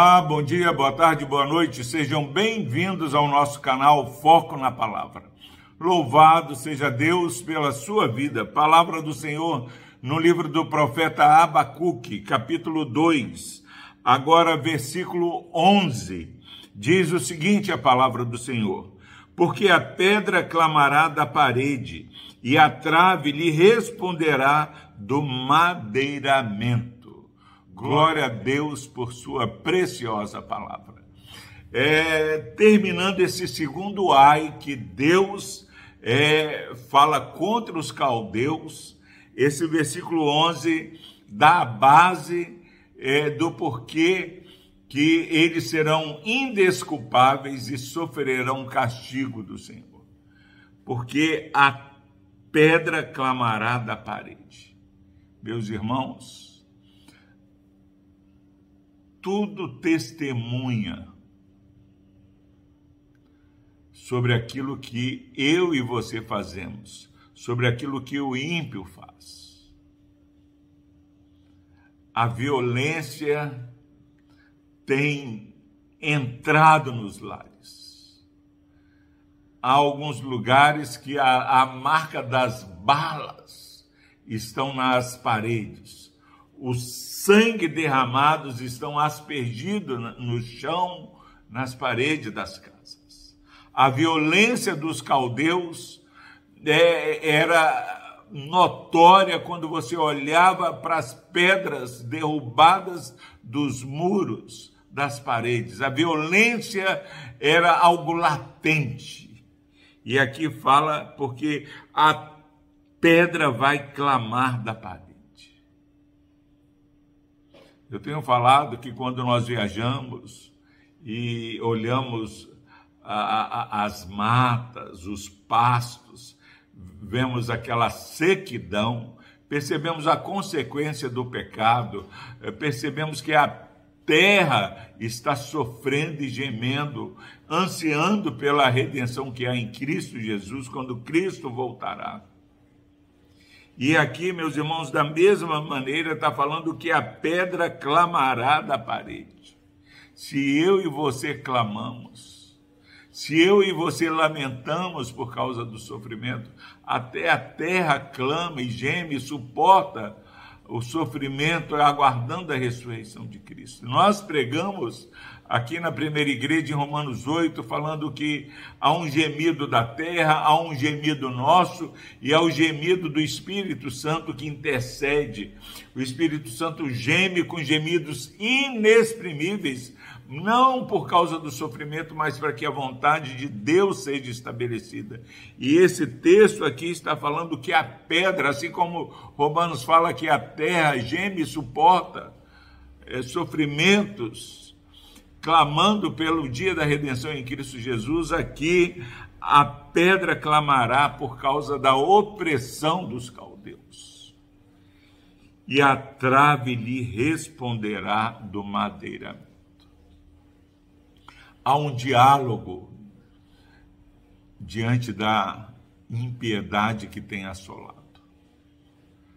Olá, bom dia, boa tarde, boa noite. Sejam bem-vindos ao nosso canal Foco na Palavra. Louvado seja Deus pela sua vida. Palavra do Senhor no livro do profeta Abacuque, capítulo 2, agora versículo 11. Diz o seguinte a palavra do Senhor: Porque a pedra clamará da parede e a trave lhe responderá do madeiramento. Glória a Deus por sua preciosa palavra. É, terminando esse segundo ai que Deus é, fala contra os caldeus, esse versículo 11 dá a base é, do porquê que eles serão indesculpáveis e sofrerão castigo do Senhor. Porque a pedra clamará da parede. Meus irmãos, tudo testemunha sobre aquilo que eu e você fazemos, sobre aquilo que o ímpio faz. A violência tem entrado nos lares. Há alguns lugares que a, a marca das balas estão nas paredes o sangue derramados estão aspergidos no chão, nas paredes das casas. A violência dos caldeus é, era notória quando você olhava para as pedras derrubadas dos muros das paredes. A violência era algo latente. E aqui fala porque a pedra vai clamar da parede. Eu tenho falado que quando nós viajamos e olhamos a, a, as matas, os pastos, vemos aquela sequidão, percebemos a consequência do pecado, eh, percebemos que a terra está sofrendo e gemendo, ansiando pela redenção que há em Cristo Jesus, quando Cristo voltará. E aqui, meus irmãos, da mesma maneira, está falando que a pedra clamará da parede. Se eu e você clamamos, se eu e você lamentamos por causa do sofrimento, até a terra clama e geme e suporta o sofrimento, aguardando a ressurreição de Cristo. Nós pregamos aqui na primeira igreja, em Romanos 8, falando que há um gemido da terra, há um gemido nosso e há o gemido do Espírito Santo que intercede. O Espírito Santo geme com gemidos inexprimíveis, não por causa do sofrimento, mas para que a vontade de Deus seja estabelecida. E esse texto aqui está falando que a pedra, assim como Romanos fala que a terra geme e suporta é, sofrimentos, clamando pelo dia da redenção em Cristo Jesus, aqui a pedra clamará por causa da opressão dos caldeus. E a trave lhe responderá do madeiramento. Há um diálogo diante da impiedade que tem assolado.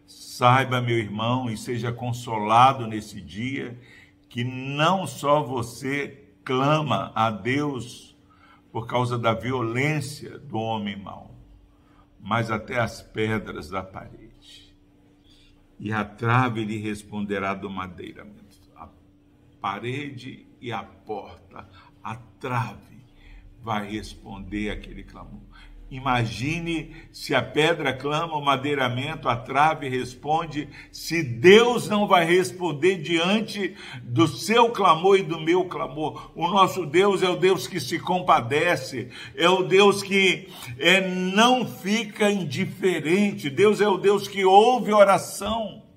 Saiba, meu irmão, e seja consolado nesse dia que não só você clama a Deus por causa da violência do homem mau, mas até as pedras da parede. E a trave lhe responderá do madeiramento. A parede e a porta, a trave vai responder aquele clamor. Imagine se a pedra clama, o madeiramento, a trave responde, se Deus não vai responder diante do seu clamor e do meu clamor. O nosso Deus é o Deus que se compadece, é o Deus que é, não fica indiferente, Deus é o Deus que ouve oração.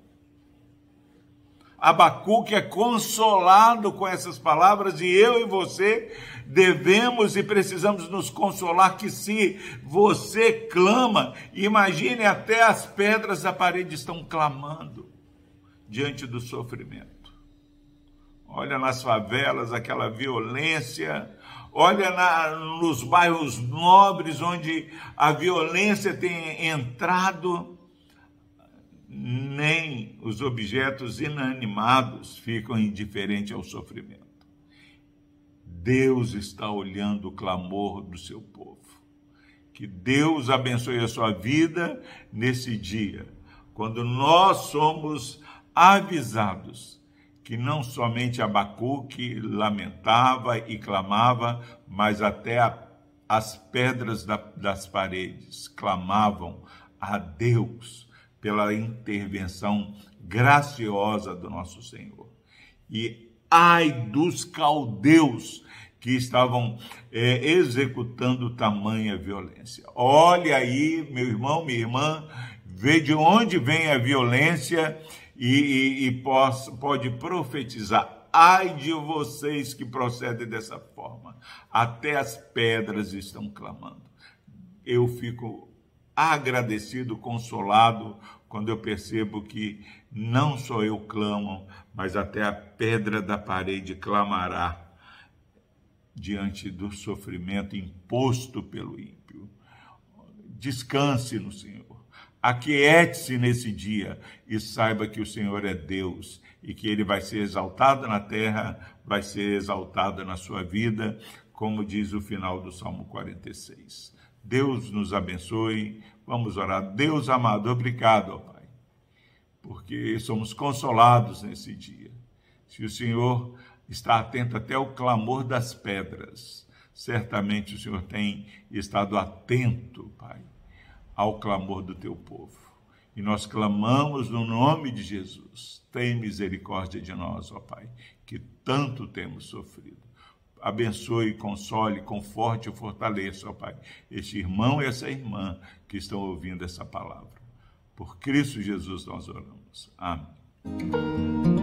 Abacuque é consolado com essas palavras e eu e você devemos e precisamos nos consolar que se você clama, imagine até as pedras da parede estão clamando diante do sofrimento. Olha nas favelas aquela violência, olha na, nos bairros nobres onde a violência tem entrado, nem os objetos inanimados ficam indiferentes ao sofrimento. Deus está olhando o clamor do seu povo. Que Deus abençoe a sua vida nesse dia, quando nós somos avisados que não somente Abacuque lamentava e clamava, mas até a, as pedras da, das paredes clamavam a Deus pela intervenção graciosa do nosso Senhor. E ai dos caldeus que estavam é, executando tamanha violência. Olhe aí, meu irmão, minha irmã, vê de onde vem a violência e, e, e pode profetizar. Ai de vocês que procedem dessa forma, até as pedras estão clamando. Eu fico agradecido, consolado, quando eu percebo que não só eu clamo, mas até a pedra da parede clamará diante do sofrimento imposto pelo ímpio. Descanse no Senhor. Aquiete-se nesse dia e saiba que o Senhor é Deus e que ele vai ser exaltado na terra, vai ser exaltado na sua vida, como diz o final do Salmo 46. Deus nos abençoe. Vamos orar. Deus amado, obrigado, ó Pai, porque somos consolados nesse dia. Se o Senhor está atento até o clamor das pedras, certamente o Senhor tem estado atento, Pai ao clamor do teu povo. E nós clamamos no nome de Jesus. Tem misericórdia de nós, ó Pai, que tanto temos sofrido. Abençoe, console, conforte e fortaleça, ó Pai, este irmão e essa irmã que estão ouvindo essa palavra. Por Cristo Jesus nós oramos. Amém.